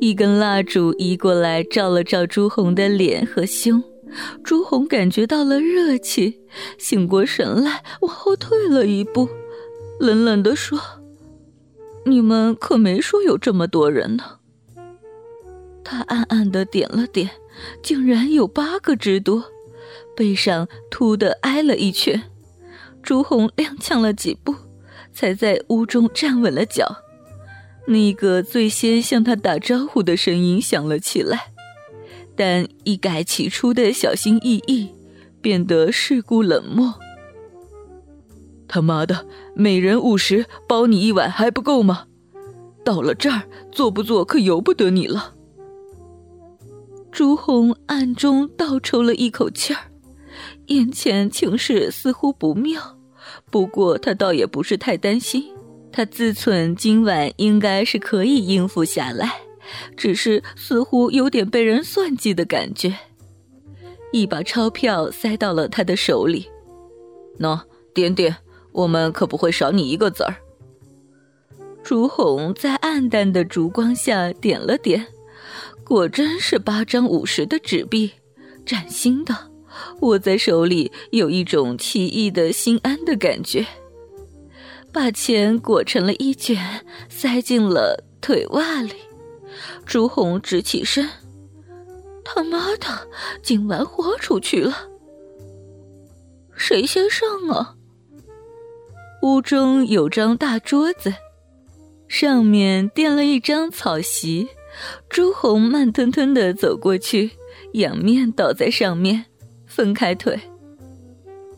一根蜡烛移过来，照了照朱红的脸和胸。朱红感觉到了热气，醒过神来，往后退了一步，冷冷地说：“你们可没说有这么多人呢。”他暗暗的点了点，竟然有八个之多，背上突的挨了一拳。朱红踉跄了几步，才在屋中站稳了脚。那个最先向他打招呼的声音响了起来，但一改起初的小心翼翼，变得世故冷漠。他妈的，每人五十，包你一晚还不够吗？到了这儿，做不做可由不得你了。朱红暗中倒抽了一口气儿，眼前情势似乎不妙，不过他倒也不是太担心。他自忖今晚应该是可以应付下来，只是似乎有点被人算计的感觉。一把钞票塞到了他的手里，喏，点点，我们可不会少你一个子儿。朱红在暗淡的烛光下点了点，果真是八张五十的纸币，崭新的，握在手里有一种奇异的心安的感觉。把钱裹成了一卷，塞进了腿袜里。朱红直起身，他妈的，今晚豁出去了！谁先上啊？屋中有张大桌子，上面垫了一张草席。朱红慢吞吞的走过去，仰面倒在上面，分开腿。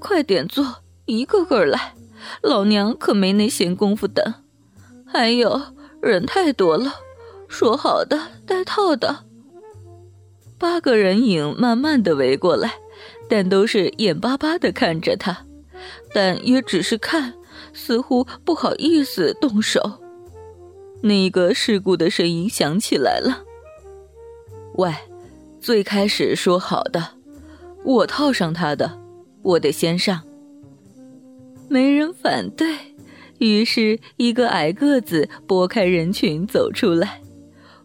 快点坐，一个个来。老娘可没那闲工夫等，还有人太多了，说好的带套的。八个人影慢慢的围过来，但都是眼巴巴的看着他，但也只是看，似乎不好意思动手。那个世故的声音响起来了：“喂，最开始说好的，我套上他的，我得先上。”没人反对，于是一个矮个子拨开人群走出来。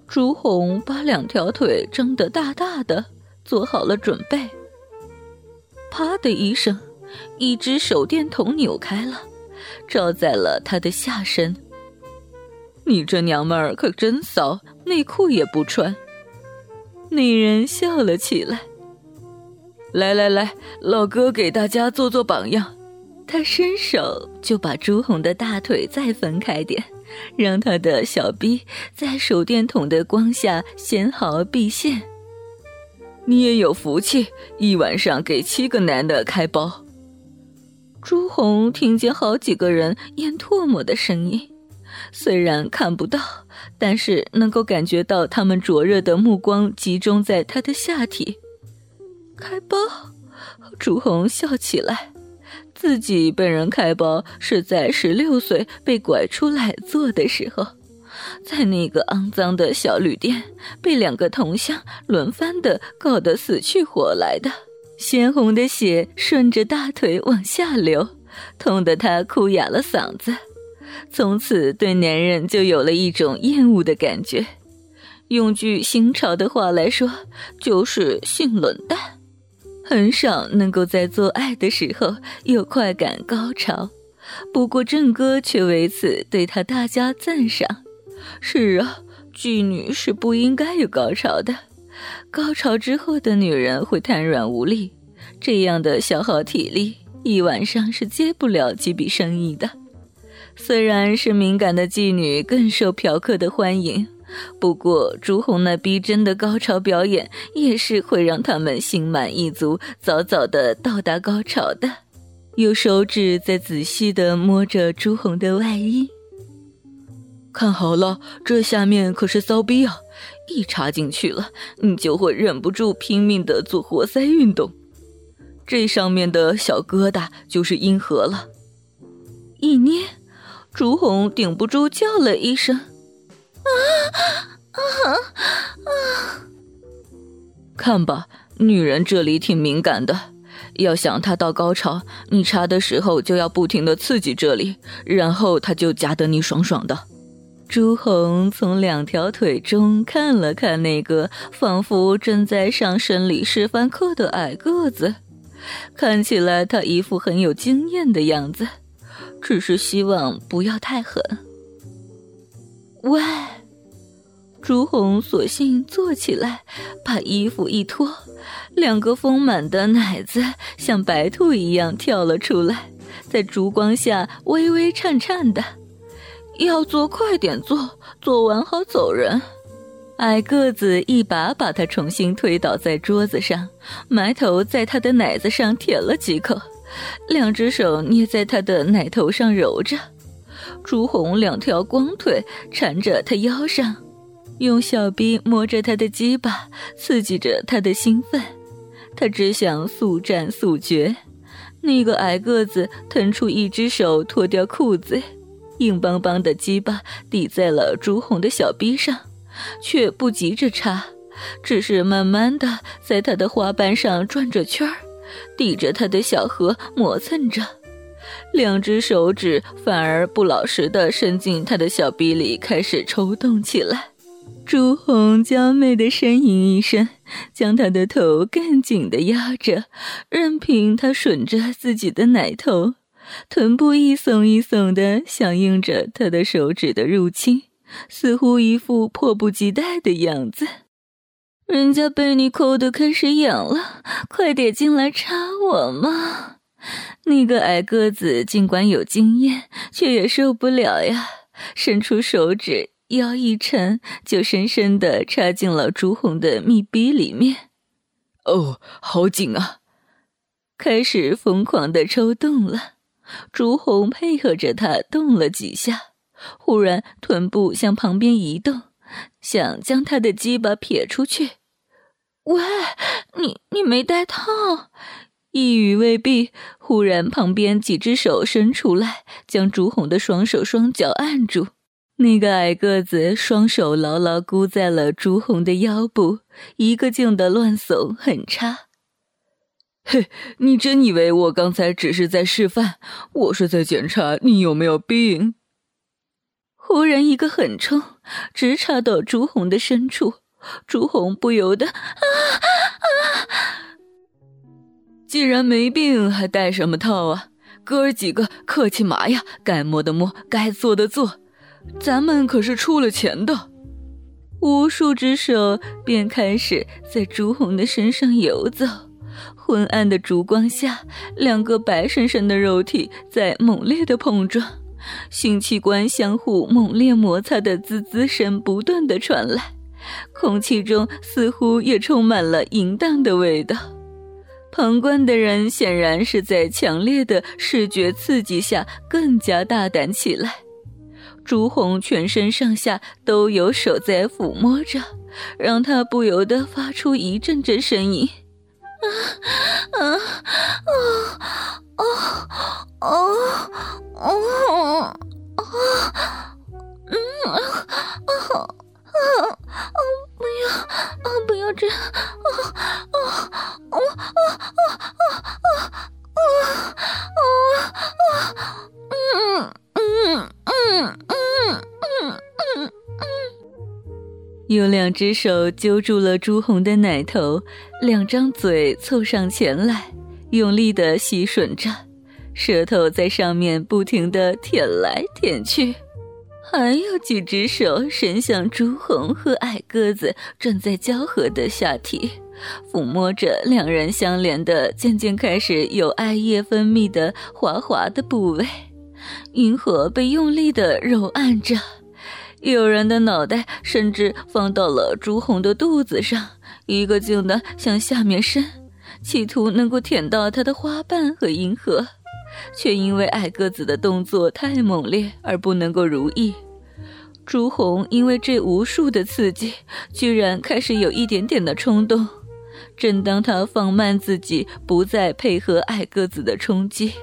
朱红把两条腿张得大大的，做好了准备。啪的一声，一只手电筒扭开了，照在了他的下身。你这娘们儿可真骚，内裤也不穿。那人笑了起来。来来来，老哥给大家做做榜样。他伸手就把朱红的大腿再分开点，让他的小臂在手电筒的光下纤毫毕现。你也有福气，一晚上给七个男的开包。朱红听见好几个人咽唾沫的声音，虽然看不到，但是能够感觉到他们灼热的目光集中在他的下体。开包，朱红笑起来。自己被人开包是在十六岁被拐出来做的时候，在那个肮脏的小旅店被两个同乡轮番的搞得死去活来的，鲜红的血顺着大腿往下流，痛得他哭哑了嗓子。从此对男人就有了一种厌恶的感觉，用句新潮的话来说，就是性冷淡。很少能够在做爱的时候有快感高潮，不过郑哥却为此对他大加赞赏。是啊，妓女是不应该有高潮的，高潮之后的女人会瘫软无力，这样的消耗体力，一晚上是接不了几笔生意的。虽然是敏感的妓女更受嫖客的欢迎。不过，朱红那逼真的高潮表演也是会让他们心满意足，早早的到达高潮的。有手指在仔细的摸着朱红的外衣，看好了，这下面可是骚逼啊！一插进去了，你就会忍不住拼命的做活塞运动。这上面的小疙瘩就是阴核了。一捏，朱红顶不住叫了一声：“啊啊啊！”看吧，女人这里挺敏感的。要想她到高潮，你插的时候就要不停的刺激这里，然后她就夹得你爽爽的。朱红从两条腿中看了看那个仿佛正在上生理示范课的矮个子。看起来他一副很有经验的样子，只是希望不要太狠。喂，朱红索性坐起来，把衣服一脱，两个丰满的奶子像白兔一样跳了出来，在烛光下微微颤颤的。要做快点做，做完好走人。矮个子一把把他重新推倒在桌子上，埋头在他的奶子上舔了几口，两只手捏在他的奶头上揉着。朱红两条光腿缠着他腰上，用小臂摸着他的鸡巴，刺激着他的兴奋。他只想速战速决。那个矮个子腾出一只手，脱掉裤子，硬邦邦的鸡巴抵在了朱红的小臂上。却不急着插，只是慢慢的在他的花瓣上转着圈儿，抵着他的小河磨蹭着，两只手指反而不老实的伸进他的小臂里，开始抽动起来。朱红娇媚的呻吟一声，将他的头更紧的压着，任凭他吮着自己的奶头，臀部一耸一耸的响应着他的手指的入侵。似乎一副迫不及待的样子，人家被你抠的开始痒了，快点进来插我嘛！那个矮个子尽管有经验，却也受不了呀，伸出手指，腰一沉，就深深的插进了朱红的密闭里面。哦，好紧啊！开始疯狂的抽动了，朱红配合着他动了几下。忽然，臀部向旁边移动，想将他的鸡巴撇出去。喂，你你没带套？一语未毕，忽然旁边几只手伸出来，将朱红的双手双脚按住。那个矮个子双手牢牢箍在了朱红的腰部，一个劲的乱耸狠插。嘿，你真以为我刚才只是在示范？我是在检查你有没有病。忽然一个狠冲，直插到朱红的深处，朱红不由得啊啊！既然没病，还戴什么套啊？哥儿几个客气嘛呀？该摸的摸，该做的做，咱们可是出了钱的。无数只手便开始在朱红的身上游走，昏暗的烛光下，两个白生生的肉体在猛烈的碰撞。性器官相互猛烈摩擦的滋滋声不断的传来，空气中似乎也充满了淫荡的味道。旁观的人显然是在强烈的视觉刺激下更加大胆起来。朱红全身上下都有手在抚摸着，让他不由得发出一阵阵呻吟，啊啊啊啊啊啊啊！嗯啊啊啊啊！不要，不要这样啊啊啊啊啊啊啊！用。两只手揪住了朱红的奶头，两张嘴凑上前来。用力的吸吮着，舌头在上面不停的舔来舔去，还有几只手伸向朱红和矮个子正在交合的下体，抚摸着两人相连的、渐渐开始有艾叶分泌的滑滑的部位，银河被用力的揉按着，有人的脑袋甚至放到了朱红的肚子上，一个劲的向下面伸。企图能够舔到它的花瓣和银河，却因为矮个子的动作太猛烈而不能够如意。朱红因为这无数的刺激，居然开始有一点点的冲动。正当他放慢自己，不再配合矮个子的冲击，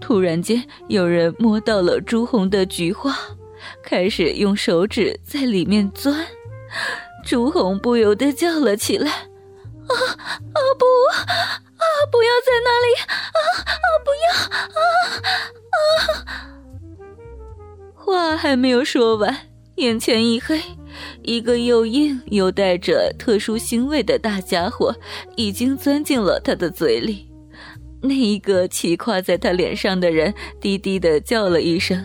突然间有人摸到了朱红的菊花，开始用手指在里面钻。朱红不由得叫了起来：“啊啊不啊！不要在那里啊啊！不要啊啊！”话还没有说完，眼前一黑。一个又硬又带着特殊腥味的大家伙已经钻进了他的嘴里。那一个骑跨在他脸上的人低低的叫了一声，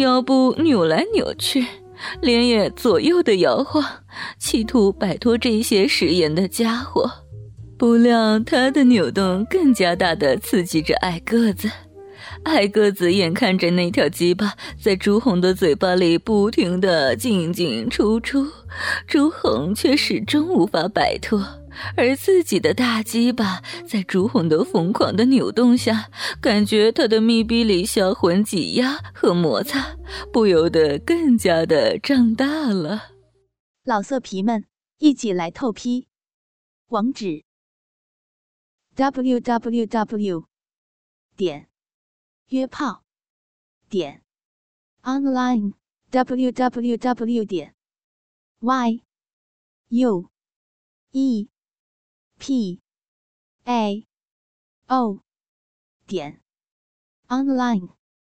腰部扭来扭去，脸也左右的摇晃，企图摆脱这些食言的家伙。不料他的扭动更加大的刺激着矮个子。矮个子眼看着那条鸡巴在朱红的嘴巴里不停的进进出出，朱红却始终无法摆脱，而自己的大鸡巴在朱红的疯狂的扭动下，感觉他的密闭里销魂挤压和摩擦，不由得更加的胀大了。老色皮们，一起来透批，网址：w w w. 点。约炮点 online w w w 点 y u e p a o 点 online。